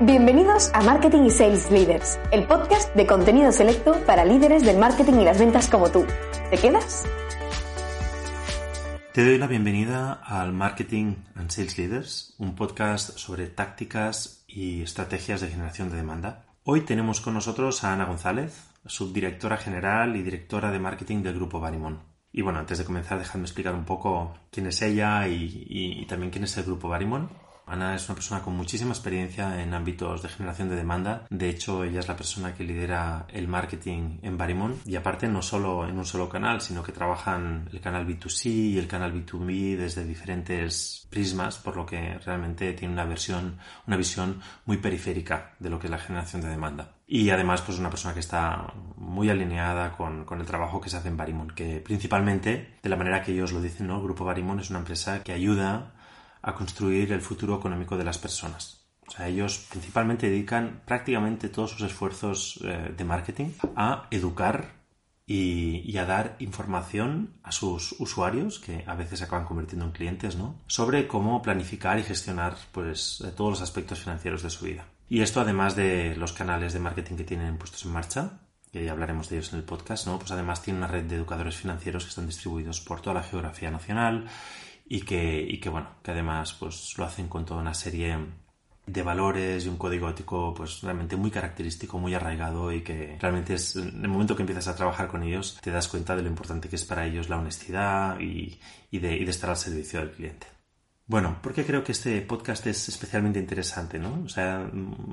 Bienvenidos a Marketing y Sales Leaders, el podcast de contenido selecto para líderes del marketing y las ventas como tú. ¿Te quedas? Te doy la bienvenida al Marketing and Sales Leaders, un podcast sobre tácticas y estrategias de generación de demanda. Hoy tenemos con nosotros a Ana González, subdirectora general y directora de marketing del grupo Barimón. Y bueno, antes de comenzar, dejadme explicar un poco quién es ella y, y también quién es el grupo Barimón. Ana es una persona con muchísima experiencia en ámbitos de generación de demanda. De hecho, ella es la persona que lidera el marketing en Barimón. Y aparte, no solo en un solo canal, sino que trabajan el canal B2C y el canal B2B desde diferentes prismas, por lo que realmente tiene una versión, una visión muy periférica de lo que es la generación de demanda. Y además, pues una persona que está muy alineada con, con, el trabajo que se hace en Barimón, que principalmente, de la manera que ellos lo dicen, ¿no? El grupo Barimón es una empresa que ayuda a construir el futuro económico de las personas. O sea, ellos principalmente dedican prácticamente todos sus esfuerzos eh, de marketing a educar y, a dar información a sus usuarios, que a veces se acaban convirtiendo en clientes, ¿no? Sobre cómo planificar y gestionar pues, todos los aspectos financieros de su vida. Y esto además de los canales de marketing que tienen puestos en marcha, que ya hablaremos de ellos en el podcast, ¿no? Pues además tiene una red de educadores financieros que están distribuidos por toda la geografía nacional y que, y que bueno, que además pues lo hacen con toda una serie de valores y un código ético pues realmente muy característico, muy arraigado y que realmente es en el momento que empiezas a trabajar con ellos te das cuenta de lo importante que es para ellos la honestidad y, y, de, y de estar al servicio del cliente. Bueno, porque creo que este podcast es especialmente interesante, ¿no? O sea,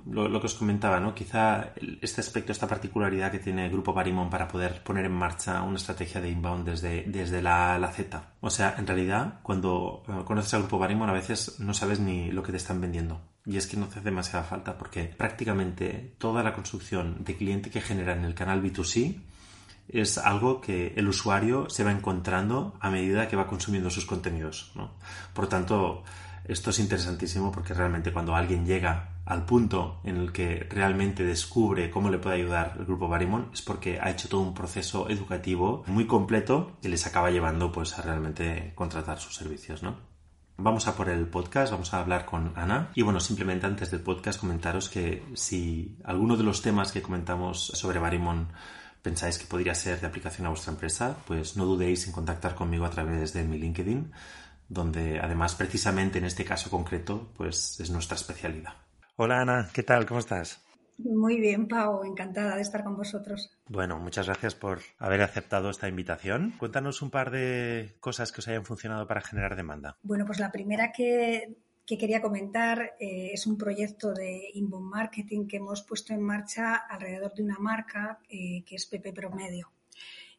lo, lo, que os comentaba, ¿no? Quizá este aspecto, esta particularidad que tiene el Grupo Barimón para poder poner en marcha una estrategia de inbound desde, desde la, la Z. O sea, en realidad, cuando conoces al Grupo Barimón a veces no sabes ni lo que te están vendiendo. Y es que no hace demasiada falta porque prácticamente toda la construcción de cliente que genera en el canal B2C es algo que el usuario se va encontrando a medida que va consumiendo sus contenidos. ¿no? Por tanto, esto es interesantísimo porque realmente cuando alguien llega al punto en el que realmente descubre cómo le puede ayudar el grupo Barimon es porque ha hecho todo un proceso educativo muy completo que les acaba llevando pues a realmente contratar sus servicios, ¿no? Vamos a por el podcast, vamos a hablar con Ana. Y bueno, simplemente antes del podcast comentaros que si alguno de los temas que comentamos sobre Barimon pensáis que podría ser de aplicación a vuestra empresa, pues no dudéis en contactar conmigo a través de mi LinkedIn, donde además precisamente en este caso concreto, pues es nuestra especialidad. Hola Ana, ¿qué tal? ¿Cómo estás? Muy bien, Pau, encantada de estar con vosotros. Bueno, muchas gracias por haber aceptado esta invitación. Cuéntanos un par de cosas que os hayan funcionado para generar demanda. Bueno, pues la primera que que quería comentar eh, es un proyecto de inbound marketing que hemos puesto en marcha alrededor de una marca eh, que es Pepe Promedio.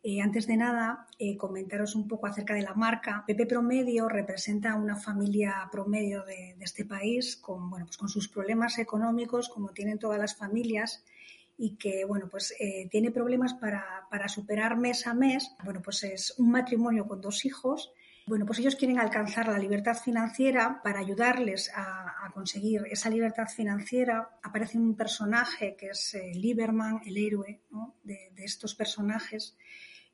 Eh, antes de nada, eh, comentaros un poco acerca de la marca. Pepe Promedio representa a una familia promedio de, de este país con, bueno, pues con sus problemas económicos, como tienen todas las familias, y que bueno pues eh, tiene problemas para, para, superar mes a mes. Bueno, pues es un matrimonio con dos hijos bueno, pues ellos quieren alcanzar la libertad financiera para ayudarles a, conseguir esa libertad financiera. Aparece un personaje que es eh, Lieberman, el héroe de, estos personajes,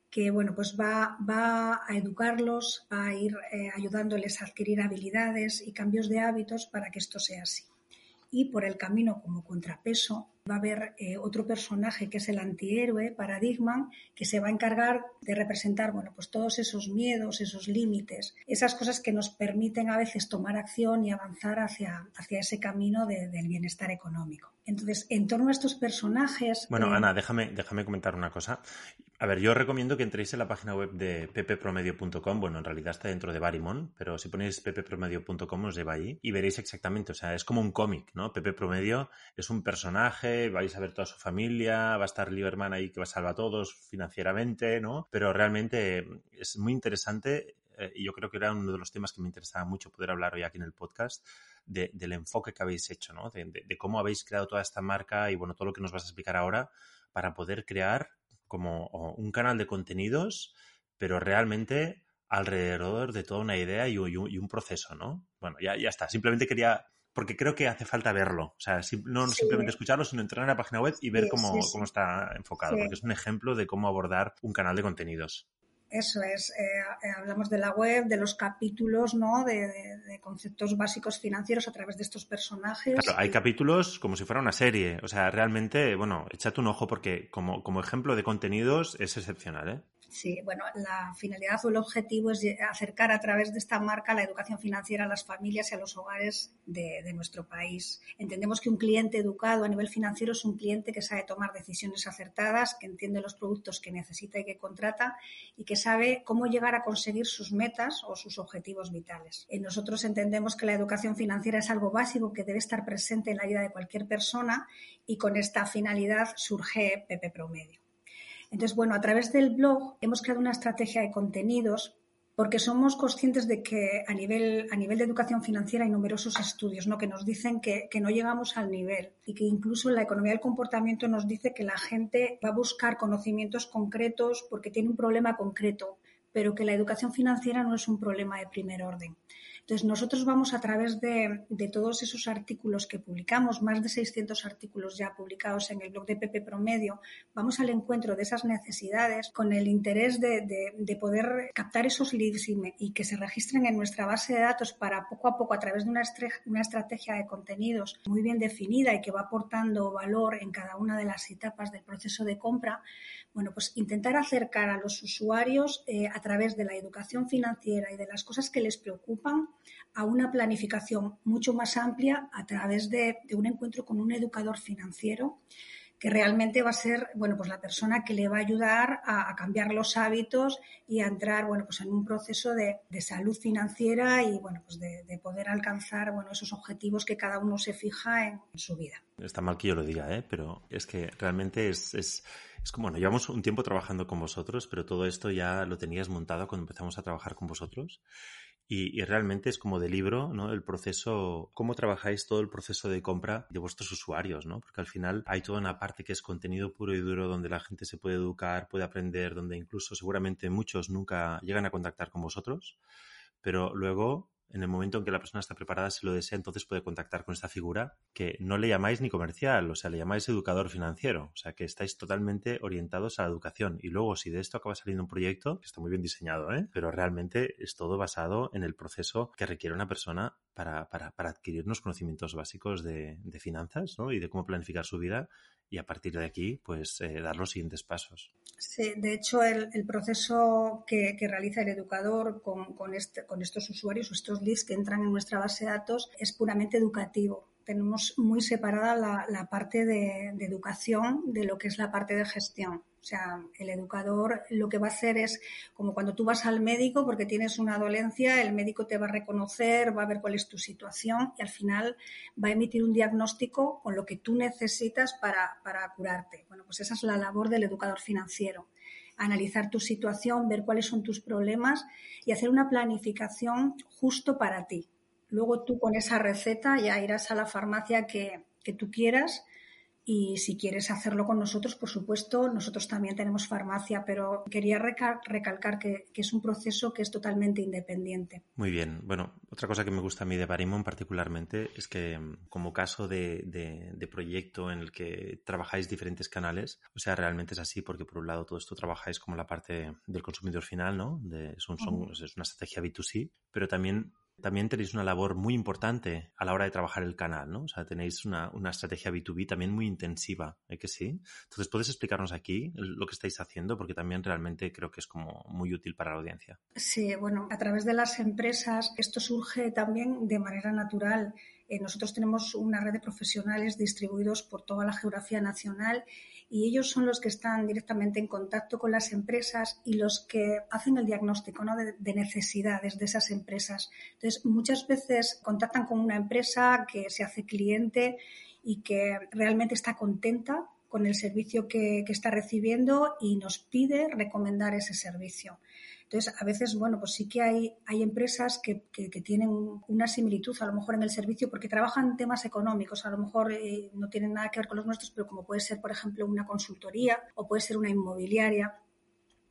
que bueno, pues va, va a educarlos, va a ir eh, ayudándoles a adquirir habilidades y cambios de hábitos para que esto sea así. Y por el camino, como contrapeso, va a haber eh, otro personaje que es el antihéroe, Paradigma, que se va a encargar de representar, bueno, pues todos esos miedos, esos límites, esas cosas que nos permiten a veces tomar acción y avanzar hacia, hacia ese camino de, del bienestar económico. Entonces, en torno a estos personajes... Bueno, eh... Ana, déjame, déjame comentar una cosa. A ver, yo recomiendo que entréis en la página web de pepepromedio.com. Bueno, en realidad está dentro de Barimon, pero si ponéis pepepromedio.com os lleva ahí y veréis exactamente. O sea, es como un cómic, ¿no? Pepe Promedio es un personaje, vais a ver toda su familia, va a estar Lieberman ahí que va a salvar a todos financieramente, ¿no? Pero realmente es muy interesante eh, y yo creo que era uno de los temas que me interesaba mucho poder hablar hoy aquí en el podcast, de, del enfoque que habéis hecho, ¿no? De, de, de, cómo habéis creado toda esta marca y, bueno, todo lo que nos vas a explicar ahora para poder crear como un canal de contenidos, pero realmente alrededor de toda una idea y, y, un, y un, proceso, ¿no? Bueno, ya, ya está. Simplemente quería porque creo que hace falta verlo. O sea, no sí. simplemente escucharlo, sino entrar en la página web y ver sí, cómo, sí, cómo, está enfocado, porque es un ejemplo de cómo abordar un canal de contenidos. Eso es, eh, eh, hablamos de la web, de los capítulos, ¿no? De, conceptos básicos financieros a través de estos personajes. Claro, hay capítulos como si fuera una serie. O sea, realmente, bueno, échate un ojo porque como, como ejemplo de contenidos es excepcional, ¿eh? Sí, bueno, la finalidad o el objetivo es acercar a través de esta marca la educación financiera a las familias y a los hogares de, nuestro país. Entendemos que un cliente educado a nivel financiero es un cliente que sabe tomar decisiones acertadas, que entiende los productos que necesita y que contrata y que sabe cómo llegar a conseguir sus metas o sus objetivos vitales. Eh, nosotros entendemos que la educación financiera es algo básico que debe estar presente en la vida de cualquier persona y con esta finalidad surge Pepe Promedio. Entonces, bueno, a través del blog hemos creado una estrategia de contenidos porque somos conscientes de que a nivel, a nivel de educación financiera hay numerosos estudios ¿no? que nos dicen que, que, no llegamos al nivel y que incluso la economía del comportamiento nos dice que la gente va a buscar conocimientos concretos porque tiene un problema concreto, pero que la educación financiera no es un problema de primer orden. Entonces, nosotros vamos a través de, todos esos artículos que publicamos, más de 600 artículos ya publicados en el blog de Pepe Promedio, vamos al encuentro de esas necesidades con el interés de, poder captar esos leads y, que se registren en nuestra base de datos para poco a poco, a través de una estrategia de contenidos muy bien definida y que va aportando valor en cada una de las etapas del proceso de compra, bueno, pues intentar acercar a los usuarios eh, a través de la educación financiera y de las cosas que les preocupan a una planificación mucho más amplia a través de, un encuentro con un educador financiero que realmente va a ser, bueno, pues la persona que le va a ayudar a, cambiar los hábitos y a entrar, bueno, pues en un proceso de, salud financiera y, bueno, pues de, poder alcanzar, bueno, esos objetivos que cada uno se fija en, su vida. Está mal que yo lo diga, ¿eh? Pero es que realmente es, es, es como, bueno, llevamos un tiempo trabajando con vosotros, pero todo esto ya lo tenías montado cuando empezamos a trabajar con vosotros. Y, realmente es como de libro, ¿no? El proceso, cómo trabajáis todo el proceso de compra de vuestros usuarios, ¿no? Porque al final hay toda una parte que es contenido puro y duro donde la gente se puede educar, puede aprender, donde incluso seguramente muchos nunca llegan a contactar con vosotros, pero luego en el momento en que la persona está preparada, si lo desea, entonces puede contactar con esta figura que no le llamáis ni comercial, o sea, le llamáis educador financiero, o sea, que estáis totalmente orientados a la educación. Y luego, si de esto acaba saliendo un proyecto, que está muy bien diseñado, ¿eh? pero realmente es todo basado en el proceso que requiere una persona para, para, para adquirir unos conocimientos básicos de, de finanzas ¿no? y de cómo planificar su vida y a partir de aquí, pues, eh, dar los siguientes pasos. Sí, de hecho, el, proceso que, realiza el educador con, con, este, con estos usuarios o estos leads que entran en nuestra base de datos es puramente educativo tenemos muy separada la, parte de, educación de lo que es la parte de gestión. O sea, el educador lo que va a hacer es como cuando tú vas al médico porque tienes una dolencia, el médico te va a reconocer, va a ver cuál es tu situación y al final va a emitir un diagnóstico con lo que tú necesitas para, para curarte. Bueno, pues esa es la labor del educador financiero analizar tu situación, ver cuáles son tus problemas y hacer una planificación justo para ti. Luego tú con esa receta ya irás a la farmacia que, que tú quieras y si quieres hacerlo con nosotros, por supuesto, nosotros también tenemos farmacia, pero quería recalcar que, que, es un proceso que es totalmente independiente. Muy bien. Bueno, otra cosa que me gusta a mí de Barimon particularmente es que mm, como caso de, de, de, proyecto en el que trabajáis diferentes canales, o sea, realmente es así porque por un lado todo esto trabajáis como la parte del consumidor final, ¿no? De, son, son, Es una estrategia B2C, pero también también tenéis una labor muy importante a la hora de trabajar el canal, ¿no? O sea, tenéis una, estrategia B2B también muy intensiva, ¿eh que sí? Entonces, ¿puedes explicarnos aquí lo que estáis haciendo? Porque también realmente creo que es como muy útil para la audiencia. Sí, bueno, a través de las empresas esto surge también de manera natural. Eh, nosotros tenemos una red de profesionales distribuidos por toda la geografía nacional y ellos son los que están directamente en contacto con las empresas y los que hacen el diagnóstico de, necesidades de esas empresas. Entonces, muchas veces contactan con una empresa que se hace cliente y que realmente está contenta con el servicio que, está recibiendo y nos pide recomendar ese servicio. Entonces, a veces, bueno, pues sí que hay, hay empresas que, tienen una similitud a lo mejor en el servicio porque trabajan temas económicos, a lo mejor eh, no tienen nada que ver con los nuestros, pero como puede ser, por ejemplo, una consultoría o puede ser una inmobiliaria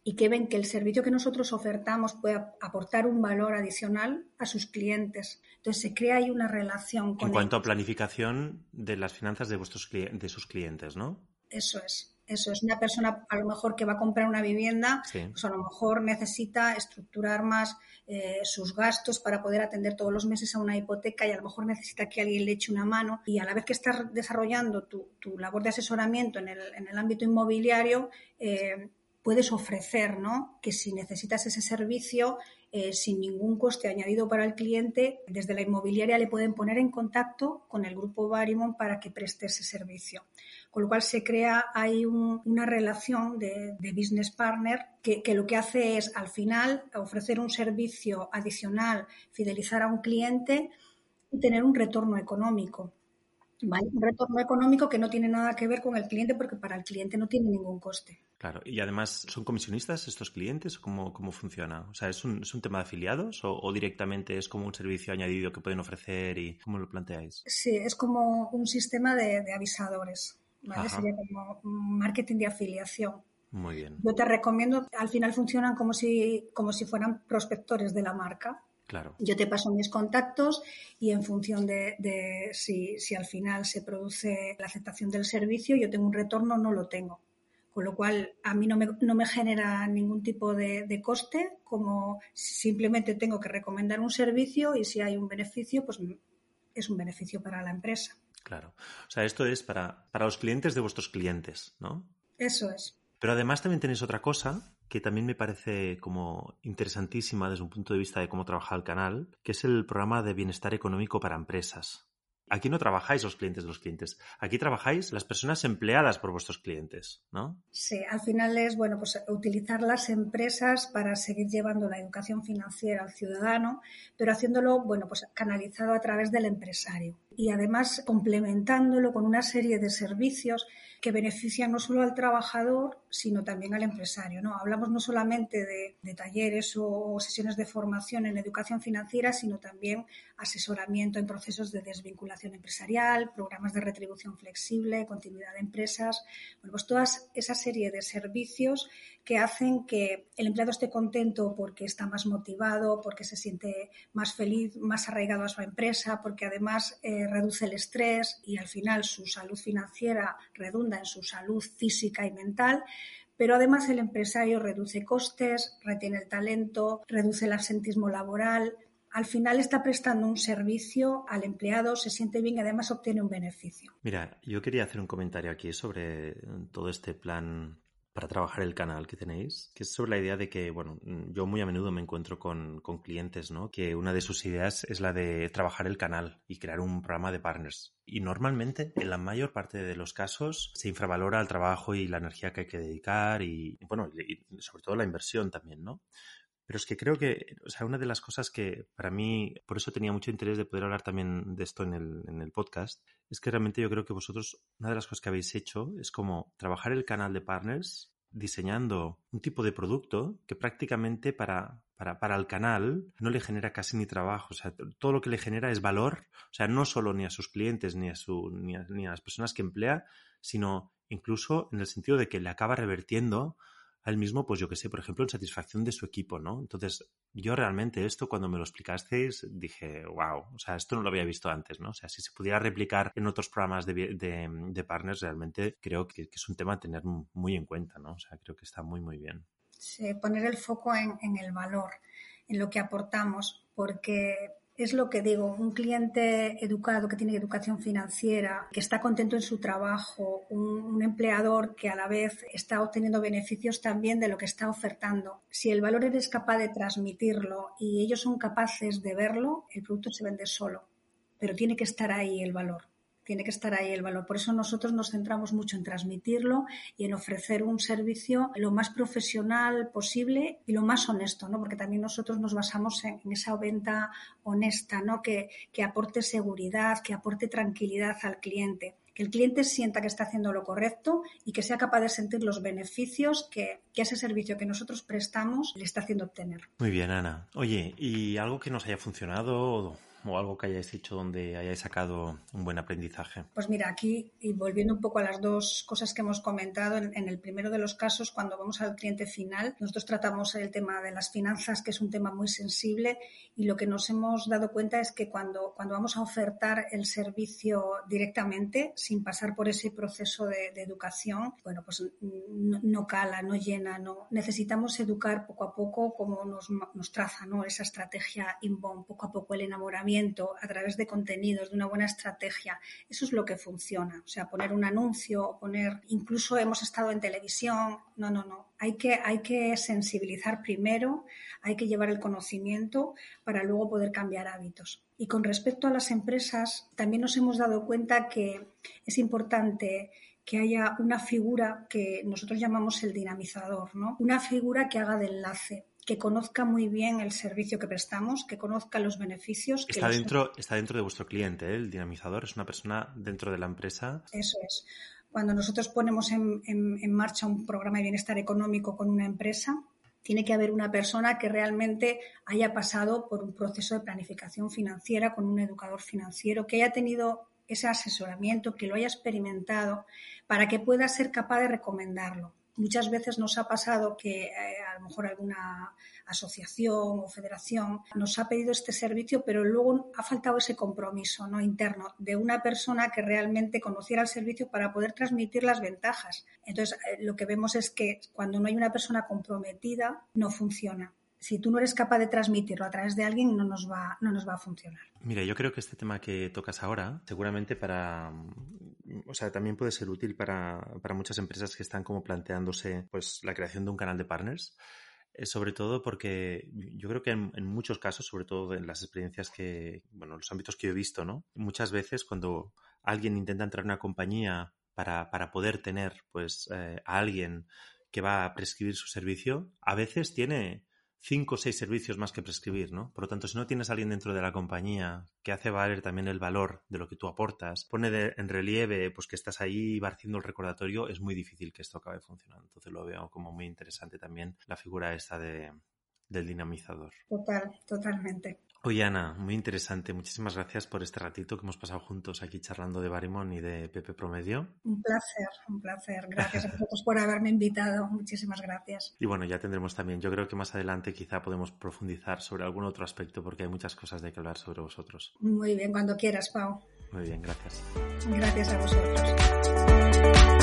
y que ven que el servicio que nosotros ofertamos puede aportar un valor adicional a sus clientes. Entonces se crea ahí una relación con En cuanto a planificación de las finanzas de vuestros de sus clientes, ¿no? Eso es. Eso es una persona a lo mejor que va a comprar una vivienda, pues a lo mejor necesita estructurar más eh, sus gastos para poder atender todos los meses a una hipoteca y a lo mejor necesita que alguien le eche una mano y a la vez que estás desarrollando tu, labor de asesoramiento en el, en el ámbito inmobiliario, eh, puedes ofrecer, ¿no? Que si necesitas ese servicio, eh, sin ningún coste añadido para el cliente, desde la inmobiliaria le pueden poner en contacto con el grupo Barimon para que preste ese servicio. Con lo cual se crea ahí una relación de, business partner que, lo que hace es al final ofrecer un servicio adicional, fidelizar a un cliente y tener un retorno económico. Un retorno económico que no tiene nada que ver con el cliente porque para el cliente no tiene ningún coste. Claro, y además, ¿son comisionistas estos clientes? ¿Cómo, cómo funciona? O sea, ¿es un, es un tema de afiliados o, directamente es como un servicio añadido que pueden ofrecer y cómo lo planteáis? Sí, es como un sistema de, avisadores, ¿vale? Sería como marketing de afiliación. Muy bien. Yo te recomiendo, al final funcionan como si, como si fueran prospectores de la marca. Claro. Yo te paso mis contactos y en función de, de si, si, al final se produce la aceptación del servicio, yo tengo un retorno o no lo tengo con lo cual a mí no me, no me genera ningún tipo de, coste, como simplemente tengo que recomendar un servicio y si hay un beneficio, pues es un beneficio para la empresa. Claro. O sea, esto es para, para los clientes de vuestros clientes, ¿no? Eso es. Pero además también tenéis otra cosa que también me parece como interesantísima desde un punto de vista de cómo trabaja el canal, que es el programa de bienestar económico para empresas. Aquí no trabajáis los clientes de los clientes, aquí trabajáis las personas empleadas por vuestros clientes, ¿no? Sí, al final es, bueno, pues utilizar las empresas para seguir llevando la educación financiera al ciudadano, pero haciéndolo, bueno, pues canalizado a través del empresario y además complementándolo con una serie de servicios que benefician no solo al trabajador, sino también al empresario. ¿no? Hablamos no solamente de, talleres o sesiones de formación en educación financiera, sino también asesoramiento en procesos de desvinculación empresarial, programas de retribución flexible, continuidad de empresas, bueno, pues toda esa serie de servicios que hacen que el empleado esté contento porque está más motivado, porque se siente más feliz, más arraigado a su empresa, porque además eh, reduce el estrés y al final su salud financiera redunda en su salud física y mental, pero además el empresario reduce costes, retiene el talento, reduce el absentismo laboral. Al final está prestando un servicio al empleado, se siente bien y además obtiene un beneficio. Mira, yo quería hacer un comentario aquí sobre todo este plan para trabajar el canal que tenéis, que es sobre la idea de que, bueno, yo muy a menudo me encuentro con, con, clientes, ¿no? Que una de sus ideas es la de trabajar el canal y crear un programa de partners. Y normalmente, en la mayor parte de los casos, se infravalora el trabajo y la energía que hay que dedicar y, bueno, y sobre todo la inversión también, ¿no? Pero es que creo que, o sea, una de las cosas que para mí, por eso tenía mucho interés de poder hablar también de esto en el, en el podcast, es que realmente yo creo que vosotros, una de las cosas que habéis hecho es como trabajar el canal de partners diseñando un tipo de producto que prácticamente para, para, para, el canal no le genera casi ni trabajo. O sea, todo lo que le genera es valor. O sea, no solo ni a sus clientes ni a, su, ni a, ni a las personas que emplea, sino incluso en el sentido de que le acaba revertiendo al mismo, pues yo que sé, por ejemplo, en satisfacción de su equipo, ¿no? Entonces, yo realmente esto cuando me lo explicasteis dije, wow, o sea, esto no lo había visto antes, ¿no? O sea, si se pudiera replicar en otros programas de, de, partners, realmente creo que, es un tema a tener muy en cuenta, ¿no? O sea, creo que está muy, muy bien. Sí, poner el foco en el valor, en lo que aportamos, porque es lo que digo, un cliente educado que tiene educación financiera, que está contento en su trabajo, un, empleador que a la vez está obteniendo beneficios también de lo que está ofertando. Si el valor eres capaz de transmitirlo y ellos son capaces de verlo, el producto se vende solo, pero tiene que estar ahí el valor tiene que estar ahí el valor. Por eso nosotros nos centramos mucho en transmitirlo y en ofrecer un servicio lo más profesional posible y lo más honesto, ¿no? Porque también nosotros nos basamos en, esa venta honesta, ¿no? Que, que aporte seguridad, que aporte tranquilidad al cliente que el cliente sienta que está haciendo lo correcto y que sea capaz de sentir los beneficios que, que, ese servicio que nosotros prestamos le está haciendo obtener. Muy bien, Ana. Oye, ¿y algo que nos haya funcionado o algo que hayáis hecho donde hayáis sacado un buen aprendizaje? Pues mira, aquí, y volviendo un poco a las dos cosas que hemos comentado, en, el primero de los casos, cuando vamos al cliente final, nosotros tratamos el tema de las finanzas, que es un tema muy sensible, y lo que nos hemos dado cuenta es que cuando, cuando vamos a ofertar el servicio directamente, sin pasar por ese proceso de, educación, bueno, pues no, no, cala, no llena, no. Necesitamos educar poco a poco como nos, nos traza ¿no? esa estrategia inbound, poco a poco el enamoramiento a través de contenidos, de una buena estrategia. Eso es lo que funciona. O sea, poner un anuncio o poner, incluso hemos estado en televisión. No, no, no. Hay que, hay que sensibilizar primero, hay que llevar el conocimiento para luego poder cambiar hábitos. Y con respecto a las empresas, también nos hemos dado cuenta que es importante que haya una figura que nosotros llamamos el dinamizador, ¿no? Una figura que haga de enlace que conozca muy bien el servicio que prestamos, que conozca los beneficios. Está, dentro, está dentro de vuestro cliente, ¿eh? el dinamizador es una persona dentro de la empresa. Eso es. Cuando nosotros ponemos en, en marcha un programa de bienestar económico con una empresa, tiene que haber una persona que realmente haya pasado por un proceso de planificación financiera con un educador financiero, que haya tenido ese asesoramiento, que lo haya experimentado, para que pueda ser capaz de recomendarlo. Muchas veces nos ha pasado que eh, a lo mejor alguna asociación o federación nos ha pedido este servicio, pero luego ha faltado ese compromiso ¿no? interno de una persona que realmente conociera el servicio para poder transmitir las ventajas. Entonces, eh, lo que vemos es que cuando no hay una persona comprometida, no funciona si tú no eres capaz de transmitirlo a través de alguien, no nos va, no nos va a funcionar. Mira, yo creo que este tema que tocas ahora, seguramente para, o sea, también puede ser útil para, para muchas empresas que están como planteándose, pues, la creación de un canal de partners. Eh, sobre todo porque yo creo que en, en, muchos casos, sobre todo en las experiencias que, bueno, los ámbitos que he visto, ¿no? Muchas veces cuando alguien intenta entrar en una compañía para, para poder tener, pues, eh, a alguien que va a prescribir su servicio, a veces tiene cinco o seis servicios más que prescribir, ¿no? Por lo tanto, si no tienes a alguien dentro de la compañía que hace valer también el valor de lo que tú aportas, pone en relieve pues que estás ahí haciendo el recordatorio, es muy difícil que esto acabe funcionando. Entonces lo veo como muy interesante también la figura esta de, del dinamizador. Total, totalmente. Oye, Ana, muy interesante. Muchísimas gracias por este ratito que hemos pasado juntos aquí charlando de Barimon y de Pepe Promedio. Un placer, un placer. Gracias a vosotros por haberme invitado. Muchísimas gracias. Y bueno, ya tendremos también, yo creo que más adelante quizá podemos profundizar sobre algún otro aspecto porque hay muchas cosas de que hablar sobre vosotros. Muy bien, cuando quieras, Pau. Muy bien, gracias. Gracias a vosotros.